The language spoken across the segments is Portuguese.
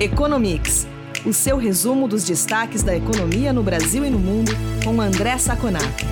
Economics, o seu resumo dos destaques da economia no Brasil e no mundo, com André Saconato.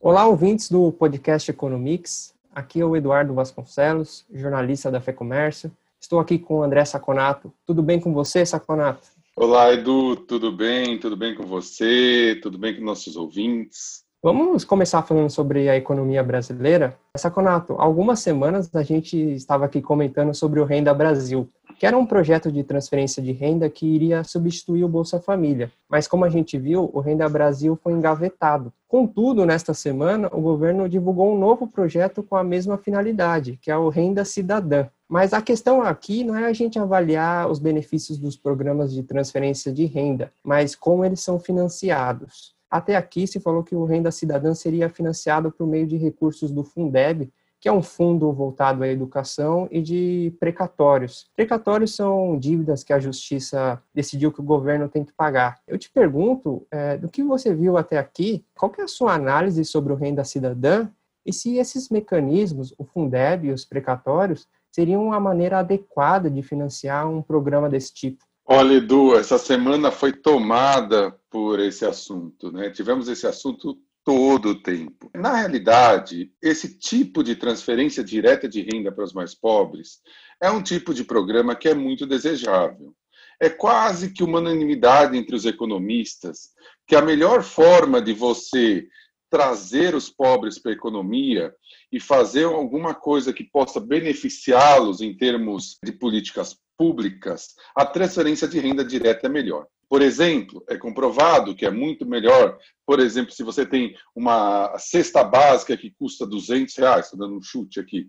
Olá, ouvintes do podcast Economics. Aqui é o Eduardo Vasconcelos, jornalista da FEComércio. Estou aqui com o André Saconato. Tudo bem com você, Saconato? Olá, Edu. Tudo bem? Tudo bem com você? Tudo bem com nossos ouvintes? Vamos começar falando sobre a economia brasileira. Saconato, algumas semanas a gente estava aqui comentando sobre o Renda Brasil, que era um projeto de transferência de renda que iria substituir o Bolsa Família. Mas como a gente viu, o Renda Brasil foi engavetado. Contudo, nesta semana, o governo divulgou um novo projeto com a mesma finalidade, que é o Renda Cidadã. Mas a questão aqui não é a gente avaliar os benefícios dos programas de transferência de renda, mas como eles são financiados. Até aqui se falou que o Renda Cidadã seria financiado por meio de recursos do Fundeb, que é um fundo voltado à educação, e de precatórios. Precatórios são dívidas que a justiça decidiu que o governo tem que pagar. Eu te pergunto, é, do que você viu até aqui, qual é a sua análise sobre o Renda Cidadã e se esses mecanismos, o Fundeb e os precatórios, seriam uma maneira adequada de financiar um programa desse tipo? Olha, Edu, essa semana foi tomada por esse assunto. Né? Tivemos esse assunto todo o tempo. Na realidade, esse tipo de transferência direta de renda para os mais pobres é um tipo de programa que é muito desejável. É quase que uma unanimidade entre os economistas que a melhor forma de você trazer os pobres para a economia e fazer alguma coisa que possa beneficiá-los em termos de políticas públicas, a transferência de renda direta é melhor. Por exemplo, é comprovado que é muito melhor, por exemplo, se você tem uma cesta básica que custa 200 reais, estou dando um chute aqui,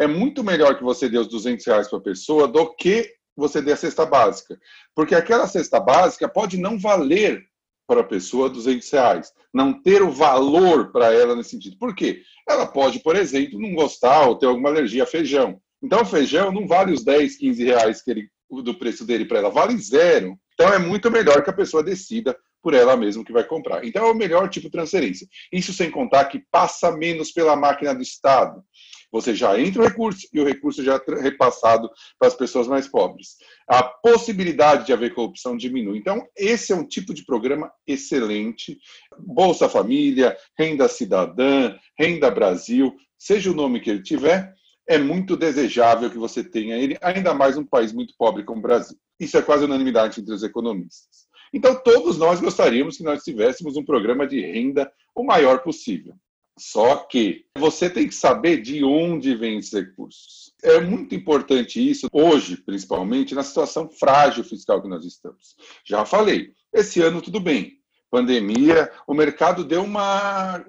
é muito melhor que você dê os 200 reais para a pessoa do que você dê a cesta básica. Porque aquela cesta básica pode não valer para a pessoa 200 reais, não ter o valor para ela nesse sentido. Por quê? Ela pode, por exemplo, não gostar ou ter alguma alergia a feijão. Então, o feijão não vale os 10, 15 reais que ele, do preço dele para ela, vale zero. Então, é muito melhor que a pessoa decida por ela mesma que vai comprar. Então, é o melhor tipo de transferência. Isso sem contar que passa menos pela máquina do Estado. Você já entra o recurso e o recurso já é repassado para as pessoas mais pobres. A possibilidade de haver corrupção diminui. Então, esse é um tipo de programa excelente. Bolsa Família, Renda Cidadã, Renda Brasil, seja o nome que ele tiver, é muito desejável que você tenha ele, ainda mais um país muito pobre como o Brasil. Isso é quase unanimidade entre os economistas. Então, todos nós gostaríamos que nós tivéssemos um programa de renda o maior possível. Só que você tem que saber de onde vêm esses recursos. É muito importante isso, hoje, principalmente, na situação frágil fiscal que nós estamos. Já falei, esse ano tudo bem. Pandemia, o mercado deu uma,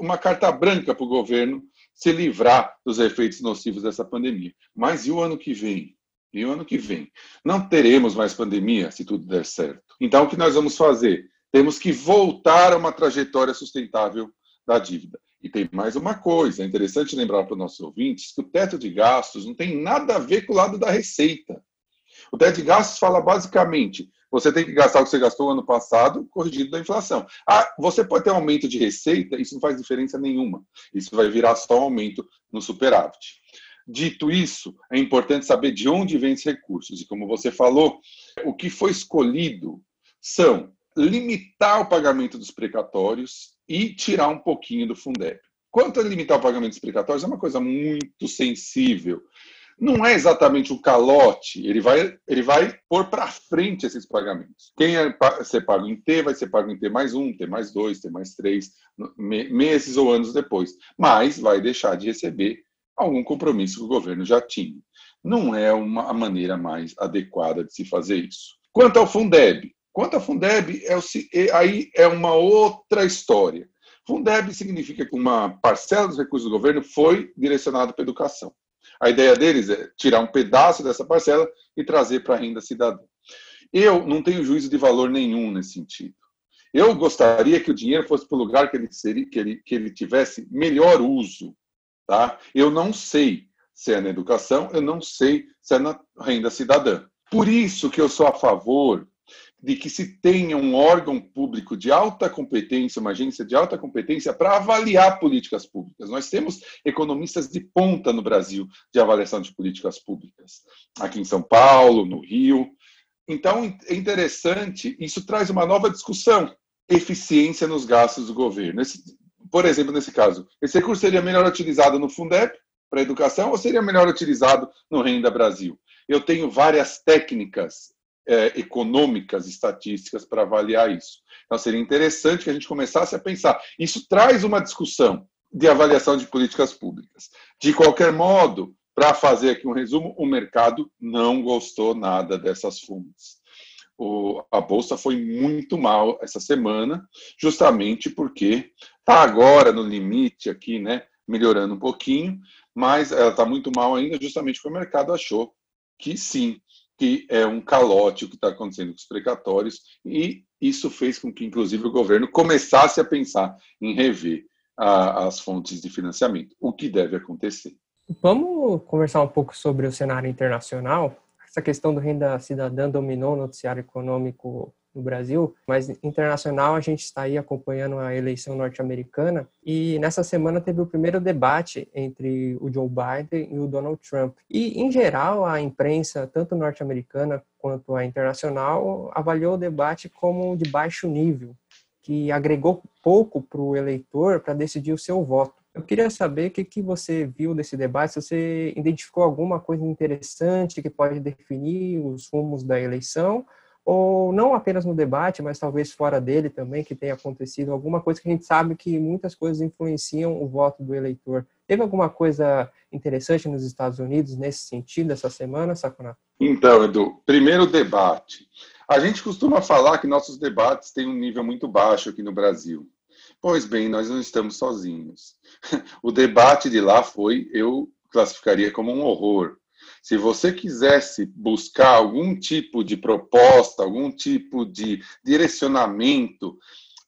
uma carta branca para o governo se livrar dos efeitos nocivos dessa pandemia. Mas e o ano que vem? E o ano que vem? Não teremos mais pandemia se tudo der certo. Então, o que nós vamos fazer? Temos que voltar a uma trajetória sustentável da dívida. E tem mais uma coisa, é interessante lembrar para os nossos ouvintes que o teto de gastos não tem nada a ver com o lado da receita. O teto de gastos fala basicamente você tem que gastar o que você gastou ano passado, corrigido da inflação. Ah, você pode ter um aumento de receita, isso não faz diferença nenhuma. Isso vai virar só um aumento no superávit. Dito isso, é importante saber de onde vêm esses recursos. E como você falou, o que foi escolhido são limitar o pagamento dos precatórios e tirar um pouquinho do Fundeb. Quanto a limitar o pagamento dos precatórios, é uma coisa muito sensível não é exatamente o calote, ele vai, ele vai pôr para frente esses pagamentos. Quem é ser pago em T vai ser pago em T mais um, T mais dois, T mais três, meses ou anos depois, mas vai deixar de receber algum compromisso que o governo já tinha. Não é uma, a maneira mais adequada de se fazer isso. Quanto ao Fundeb, quanto ao Fundeb, é o, aí é uma outra história. Fundeb significa que uma parcela dos recursos do governo foi direcionada para a educação. A ideia deles é tirar um pedaço dessa parcela e trazer para a renda cidadã. Eu não tenho juízo de valor nenhum nesse sentido. Eu gostaria que o dinheiro fosse para o lugar que ele, seria, que, ele, que ele tivesse melhor uso. Tá? Eu não sei se é na educação, eu não sei se é na renda cidadã. Por isso que eu sou a favor de que se tenha um órgão público de alta competência, uma agência de alta competência para avaliar políticas públicas. Nós temos economistas de ponta no Brasil de avaliação de políticas públicas, aqui em São Paulo, no Rio. Então, é interessante, isso traz uma nova discussão, eficiência nos gastos do governo. Esse, por exemplo, nesse caso, esse recurso seria melhor utilizado no Fundeb para educação ou seria melhor utilizado no Renda Brasil? Eu tenho várias técnicas é, econômicas, estatísticas para avaliar isso. Então, seria interessante que a gente começasse a pensar. Isso traz uma discussão de avaliação de políticas públicas. De qualquer modo, para fazer aqui um resumo, o mercado não gostou nada dessas fundos. O, a bolsa foi muito mal essa semana, justamente porque está agora no limite aqui, né, melhorando um pouquinho, mas ela está muito mal ainda, justamente porque o mercado achou que sim, que é um calote o que está acontecendo com os precatórios, e isso fez com que, inclusive, o governo começasse a pensar em rever a, as fontes de financiamento, o que deve acontecer. Vamos conversar um pouco sobre o cenário internacional. Essa questão do renda cidadã dominou o noticiário econômico no Brasil, mas internacional a gente está aí acompanhando a eleição norte-americana e nessa semana teve o primeiro debate entre o Joe Biden e o Donald Trump. E em geral a imprensa, tanto norte-americana quanto a internacional, avaliou o debate como de baixo nível, que agregou pouco para o eleitor para decidir o seu voto. Eu queria saber o que, que você viu desse debate, se você identificou alguma coisa interessante que pode definir os rumos da eleição, ou não apenas no debate, mas talvez fora dele também, que tenha acontecido alguma coisa que a gente sabe que muitas coisas influenciam o voto do eleitor. Teve alguma coisa interessante nos Estados Unidos nesse sentido essa semana, Saconato? Então, Edu, primeiro debate. A gente costuma falar que nossos debates têm um nível muito baixo aqui no Brasil. Pois bem, nós não estamos sozinhos. O debate de lá foi, eu classificaria como um horror. Se você quisesse buscar algum tipo de proposta, algum tipo de direcionamento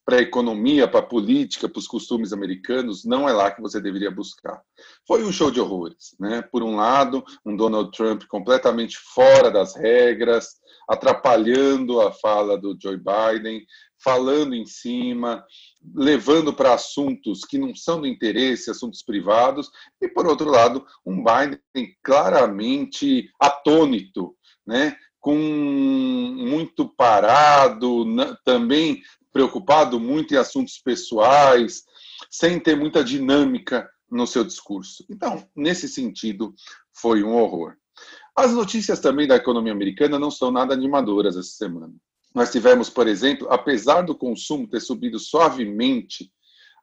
para a economia, para a política, para os costumes americanos, não é lá que você deveria buscar. Foi um show de horrores. Né? Por um lado, um Donald Trump completamente fora das regras, atrapalhando a fala do Joe Biden, falando em cima, levando para assuntos que não são do interesse, assuntos privados, e, por outro lado, um Biden claramente atônito, né? com muito parado, também preocupado muito em assuntos pessoais, sem ter muita dinâmica no seu discurso. Então, nesse sentido, foi um horror. As notícias também da economia americana não são nada animadoras essa semana. Nós tivemos, por exemplo, apesar do consumo ter subido suavemente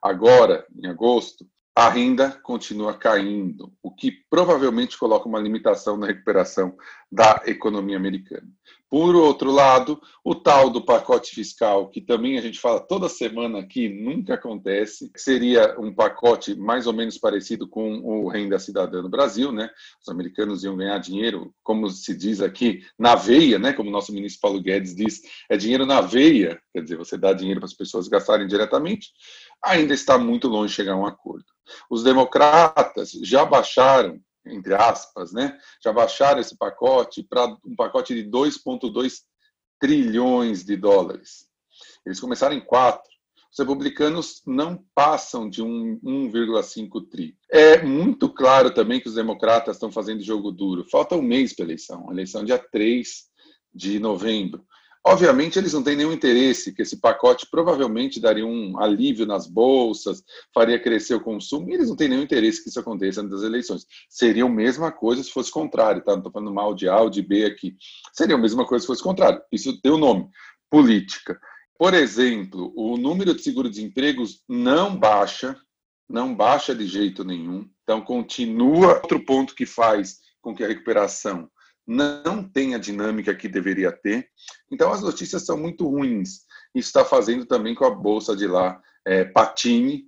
agora, em agosto, a renda continua caindo, o que provavelmente coloca uma limitação na recuperação da economia americana. Por outro lado, o tal do pacote fiscal, que também a gente fala toda semana aqui, nunca acontece, seria um pacote mais ou menos parecido com o Renda Cidadã no Brasil, né? Os americanos iam ganhar dinheiro, como se diz aqui, na veia, né? Como o nosso ministro Paulo Guedes diz, é dinheiro na veia, quer dizer, você dá dinheiro para as pessoas gastarem diretamente, ainda está muito longe de chegar a um acordo. Os democratas já baixaram, entre aspas, né, já baixaram esse pacote para um pacote de 2,2 trilhões de dólares. Eles começaram em 4. Os republicanos não passam de 1,5 tri. É muito claro também que os democratas estão fazendo jogo duro. Falta um mês para a eleição, a eleição dia 3 de novembro. Obviamente, eles não têm nenhum interesse, que esse pacote provavelmente daria um alívio nas bolsas, faria crescer o consumo, e eles não têm nenhum interesse que isso aconteça antes das eleições. Seria a mesma coisa se fosse contrário, tá? Não estou falando mal de A ou de B aqui. Seria a mesma coisa se fosse contrário. Isso tem o um nome: política. Por exemplo, o número de seguro-desempregos não baixa, não baixa de jeito nenhum. Então, continua. Outro ponto que faz com que a recuperação não tem a dinâmica que deveria ter. Então, as notícias são muito ruins. Isso está fazendo também com a bolsa de lá é, patine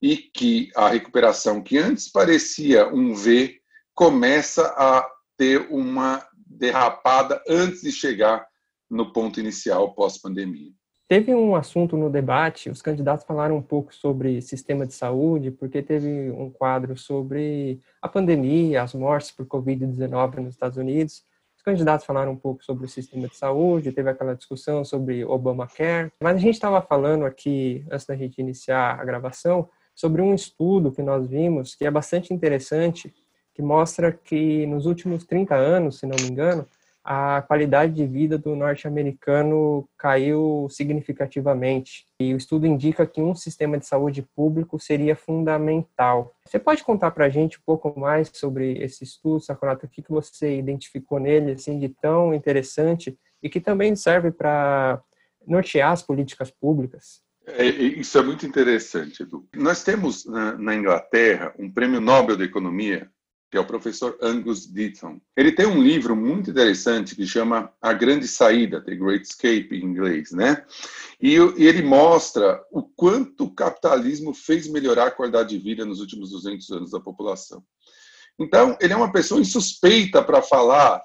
e que a recuperação, que antes parecia um V, começa a ter uma derrapada antes de chegar no ponto inicial pós-pandemia. Teve um assunto no debate, os candidatos falaram um pouco sobre sistema de saúde, porque teve um quadro sobre a pandemia, as mortes por Covid-19 nos Estados Unidos. Os Os candidatos falaram um pouco sobre o sistema de saúde, teve aquela discussão sobre Obamacare, mas a gente estava falando aqui, antes da gente iniciar a gravação, sobre um estudo que nós vimos que é bastante interessante, que mostra que nos últimos 30 anos, se não me engano, a qualidade de vida do norte-americano caiu significativamente. E o estudo indica que um sistema de saúde público seria fundamental. Você pode contar para a gente um pouco mais sobre esse estudo, Sakurato? O que você identificou nele assim, de tão interessante e que também serve para nortear as políticas públicas? É, isso é muito interessante, Edu. Nós temos na, na Inglaterra um prêmio Nobel da Economia que é o professor Angus Deaton. Ele tem um livro muito interessante que chama A Grande Saída, The Great Escape, em inglês, né? E, e ele mostra o quanto o capitalismo fez melhorar a qualidade de vida nos últimos 200 anos da população. Então, ele é uma pessoa insuspeita para falar,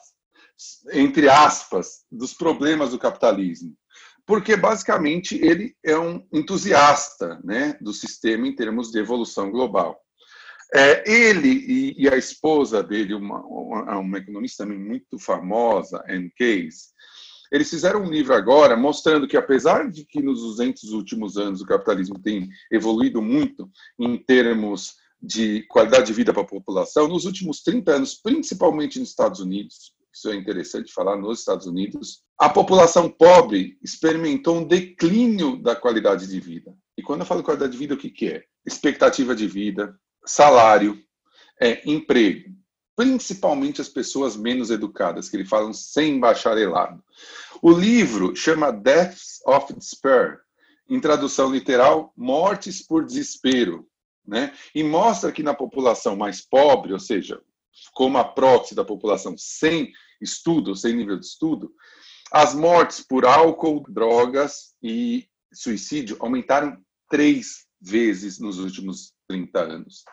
entre aspas, dos problemas do capitalismo porque basicamente ele é um entusiasta né, do sistema em termos de evolução global. É, ele e, e, a esposa dele, uma, uma, economista muito famosa, Anne Case, eles fizeram um livro agora mostrando que, apesar de que nos 200 últimos anos o capitalismo tem evoluído muito em termos de qualidade de vida para a população, nos últimos 30 anos, principalmente nos Estados Unidos, isso é interessante falar nos Estados Unidos, a população pobre experimentou um declínio da qualidade de vida. E quando eu falo qualidade de vida, o que, que é? Expectativa de vida, salário, é, emprego, principalmente as pessoas menos educadas, que ele falam sem bacharelado. O livro chama Deaths of Despair, em tradução literal, mortes por desespero, né? E mostra que na população mais pobre, ou seja, como a próxima da população sem estudo, sem nível de estudo, as mortes por álcool, drogas e suicídio aumentaram três vezes nos últimos 30 anos.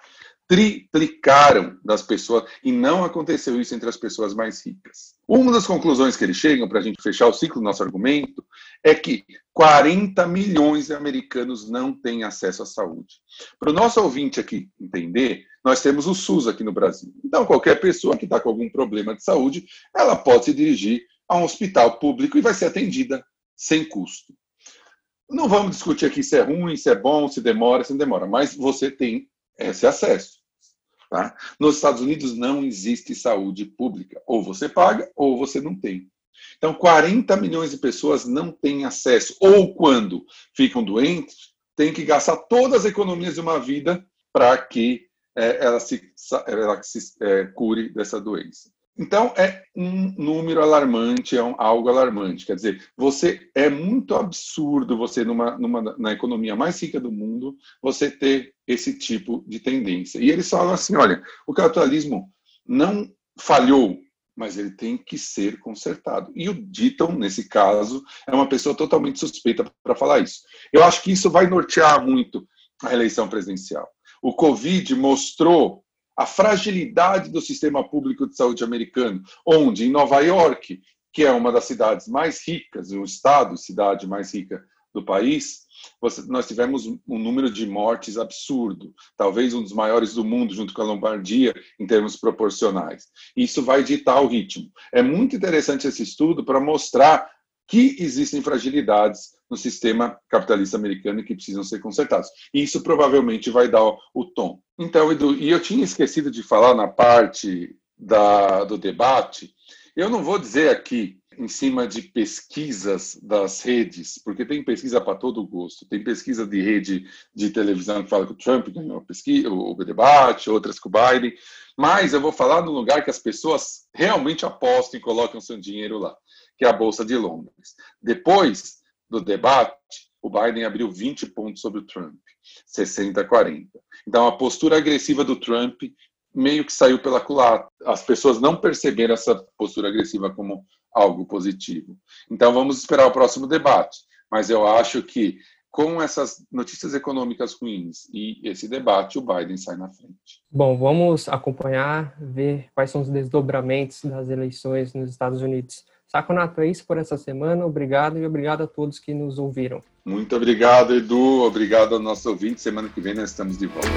Triplicaram das pessoas, e não aconteceu isso entre as pessoas mais ricas. Uma das conclusões que eles chegam, para a gente fechar o ciclo do nosso argumento, é que 40 milhões de americanos não têm acesso à saúde. Para o nosso ouvinte aqui entender, nós temos o SUS aqui no Brasil. Então, qualquer pessoa que está com algum problema de saúde, ela pode se dirigir a um hospital público e vai ser atendida sem custo. Não vamos discutir aqui se é ruim, se é bom, se demora, se não demora, mas você tem esse acesso. Tá? Nos Estados Unidos não existe saúde pública. Ou você paga ou você não tem. Então, 40 milhões de pessoas não têm acesso. Ou quando ficam doentes, tem que gastar todas as economias de uma vida para que é, ela se, ela se é, cure dessa doença. Então, é um número alarmante, é um, algo alarmante. Quer dizer, você é muito absurdo você, numa, numa, na economia mais rica do mundo, você ter esse tipo de tendência. E eles falam assim: olha, o capitalismo não falhou, mas ele tem que ser consertado. E o Ditton, nesse caso, é uma pessoa totalmente suspeita para falar isso. Eu acho que isso vai nortear muito a eleição presidencial. O Covid mostrou a fragilidade do sistema público de saúde americano, onde em Nova York, que é uma das cidades mais ricas, o estado, cidade mais rica do país, nós tivemos um número de mortes absurdo, talvez um dos maiores do mundo, junto com a Lombardia, em termos proporcionais. Isso vai ditar o ritmo. É muito interessante esse estudo para mostrar que existem fragilidades no sistema capitalista americano e que precisam ser consertados. E isso provavelmente vai dar o, o tom. Então, Edu, e eu tinha esquecido de falar na parte da, do debate, eu não vou dizer aqui em cima de pesquisas das redes, porque tem pesquisa para todo gosto. Tem pesquisa de rede de televisão que fala que o Trump ganhou pesquisa, o debate, outras com o Biden, mas eu vou falar no lugar que as pessoas realmente apostam e colocam seu dinheiro lá, que é a Bolsa de Londres. Depois do debate, o Biden abriu 20 pontos sobre o Trump, 60 a 40. Então, a postura agressiva do Trump meio que saiu pela culatra. As pessoas não perceberam essa postura agressiva como algo positivo. Então, vamos esperar o próximo debate. Mas eu acho que, com essas notícias econômicas ruins e esse debate, o Biden sai na frente. Bom, vamos acompanhar, ver quais são os desdobramentos das eleições nos Estados Unidos. Saconato, é isso por essa semana. Obrigado e obrigado a todos que nos ouviram. Muito obrigado, Edu. Obrigado ao nosso ouvinte. Semana que vem nós estamos de volta.